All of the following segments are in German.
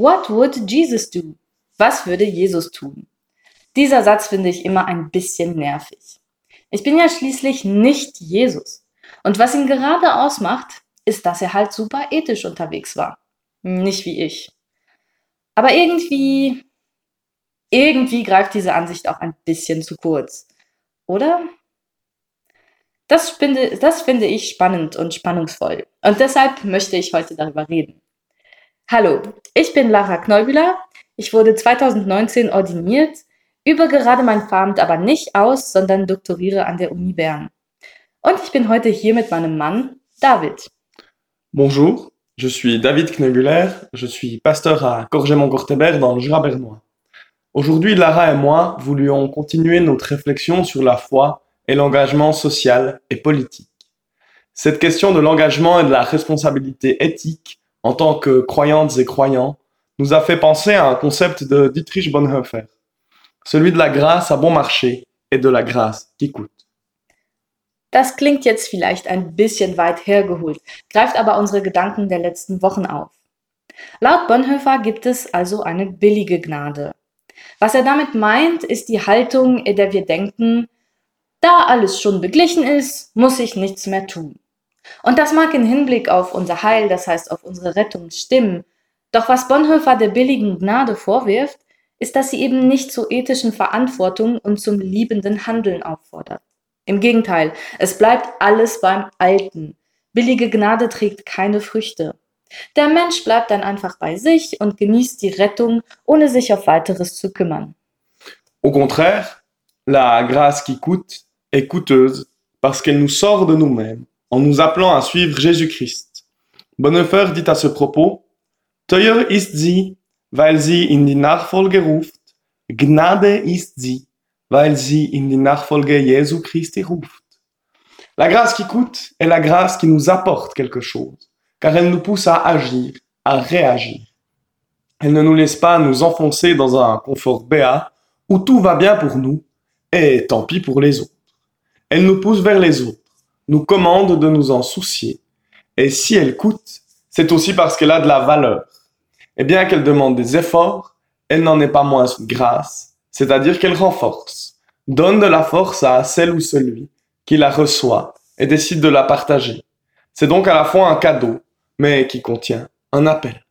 What would Jesus do? Was würde Jesus tun? Dieser Satz finde ich immer ein bisschen nervig. Ich bin ja schließlich nicht Jesus. Und was ihn gerade ausmacht, ist, dass er halt super ethisch unterwegs war. Nicht wie ich. Aber irgendwie, irgendwie greift diese Ansicht auch ein bisschen zu kurz. Oder? Das finde, das finde ich spannend und spannungsvoll. Und deshalb möchte ich heute darüber reden. Hallo, ich bin Lara Kneubühler. Ich wurde 2019 ordiniert, übe gerade mein Pfarramt aber nicht aus, sondern doktoriere an der Uni Bern. Und ich bin heute hier mit meinem Mann David. Bonjour, je suis David Knebuler, je suis pasteur à Corgémont-Cortébert dans le Jura bernois. Aujourd'hui, Lara et moi voulions continuer notre réflexion sur la foi et l'engagement social et politique. Cette question de l'engagement et de la responsabilité éthique en tant que croyantes et croyants nous a fait penser à un concept de Dietrich Bonhoeffer, celui de la grâce à bon marché et de la grâce qui coûte. Das klingt jetzt vielleicht ein bisschen weit hergeholt, greift aber unsere Gedanken der letzten Wochen auf. Laut Bonhoeffer gibt es also eine billige Gnade. Was er damit meint, ist die Haltung, in der wir denken, da alles schon beglichen ist, muss ich nichts mehr tun. Und das mag in Hinblick auf unser Heil, das heißt auf unsere Rettung, stimmen. Doch was Bonhoeffer der billigen Gnade vorwirft, ist, dass sie eben nicht zur ethischen Verantwortung und zum liebenden Handeln auffordert. Im Gegenteil, es bleibt alles beim Alten. Billige Gnade trägt keine Früchte. Der Mensch bleibt dann einfach bei sich und genießt die Rettung, ohne sich auf weiteres zu kümmern. Au contraire, la grâce qui coûte est coûteuse parce qu'elle nous sort de nous-mêmes en nous appelant à suivre Jésus-Christ. Bonhoeffer dit à ce propos, Teuer ist sie, weil sie in die Nachfolge ruft, Gnade ist sie, weil sie in die Nachfolge Jesu Christi ruft. La grâce qui coûte est la grâce qui nous apporte quelque chose, car elle nous pousse à agir, à réagir. Elle ne nous laisse pas nous enfoncer dans un confort béat où tout va bien pour nous et tant pis pour les autres. Elle nous pousse vers les autres, nous commande de nous en soucier. Et si elle coûte, c'est aussi parce qu'elle a de la valeur. Et bien qu'elle demande des efforts, elle n'en est pas moins grâce c'est-à-dire qu'elle renforce, donne de la force à celle ou celui qui la reçoit et décide de la partager. C'est donc à la fois un cadeau, mais qui contient un appel.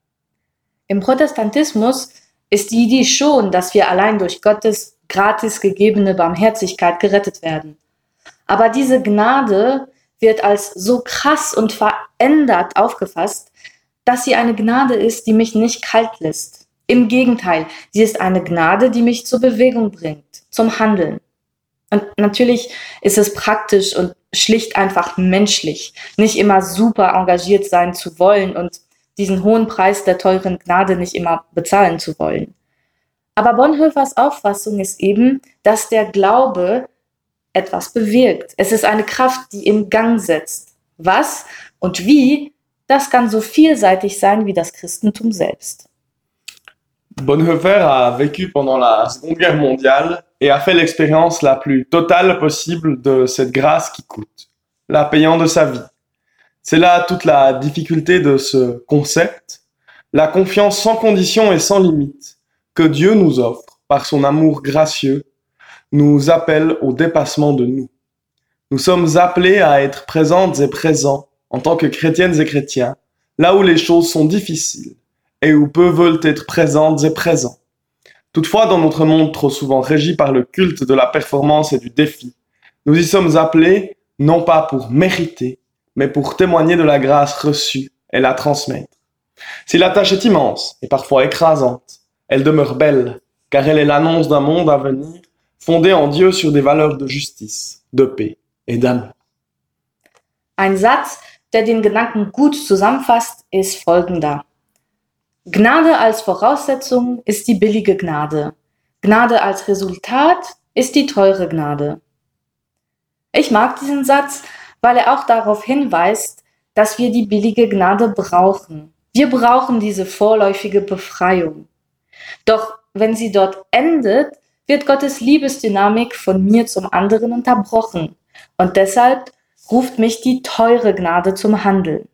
Im Protestantismus ist die Idee schon, dass wir allein durch Gottes gratis gegebene Barmherzigkeit gerettet werden. Aber diese Gnade wird als so krass und verändert aufgefasst, dass sie eine Gnade ist, die mich nicht kalt lässt, Im Gegenteil, sie ist eine Gnade, die mich zur Bewegung bringt, zum Handeln. Und natürlich ist es praktisch und schlicht einfach menschlich, nicht immer super engagiert sein zu wollen und diesen hohen Preis der teuren Gnade nicht immer bezahlen zu wollen. Aber Bonhoeffers Auffassung ist eben, dass der Glaube etwas bewirkt. Es ist eine Kraft, die in Gang setzt. Was und wie, das kann so vielseitig sein wie das Christentum selbst. Bonhoeffer a vécu pendant la Seconde Guerre mondiale et a fait l'expérience la plus totale possible de cette grâce qui coûte, la payant de sa vie. C'est là toute la difficulté de ce concept, la confiance sans condition et sans limite que Dieu nous offre par son amour gracieux, nous appelle au dépassement de nous. Nous sommes appelés à être présentes et présents en tant que chrétiennes et chrétiens, là où les choses sont difficiles, et où peu veulent être présentes et présents. Toutefois, dans notre monde trop souvent régi par le culte de la performance et du défi, nous y sommes appelés non pas pour mériter, mais pour témoigner de la grâce reçue et la transmettre. Si la tâche est immense et parfois écrasante, elle demeure belle, car elle est l'annonce d'un monde à venir fondé en Dieu sur des valeurs de justice, de paix et d'amour. Ein Satz, der den Gedanken gut zusammenfasst, ist folgender. Gnade als Voraussetzung ist die billige Gnade. Gnade als Resultat ist die teure Gnade. Ich mag diesen Satz, weil er auch darauf hinweist, dass wir die billige Gnade brauchen. Wir brauchen diese vorläufige Befreiung. Doch wenn sie dort endet, wird Gottes Liebesdynamik von mir zum anderen unterbrochen. Und deshalb ruft mich die teure Gnade zum Handeln.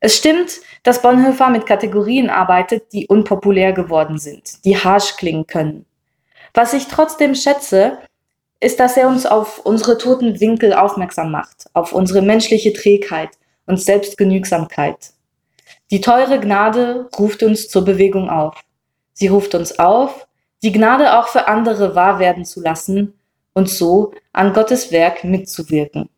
Es stimmt, dass Bonhoeffer mit Kategorien arbeitet, die unpopulär geworden sind, die harsch klingen können. Was ich trotzdem schätze, ist, dass er uns auf unsere toten Winkel aufmerksam macht, auf unsere menschliche Trägheit und Selbstgenügsamkeit. Die teure Gnade ruft uns zur Bewegung auf. Sie ruft uns auf, die Gnade auch für andere wahr werden zu lassen und so an Gottes Werk mitzuwirken.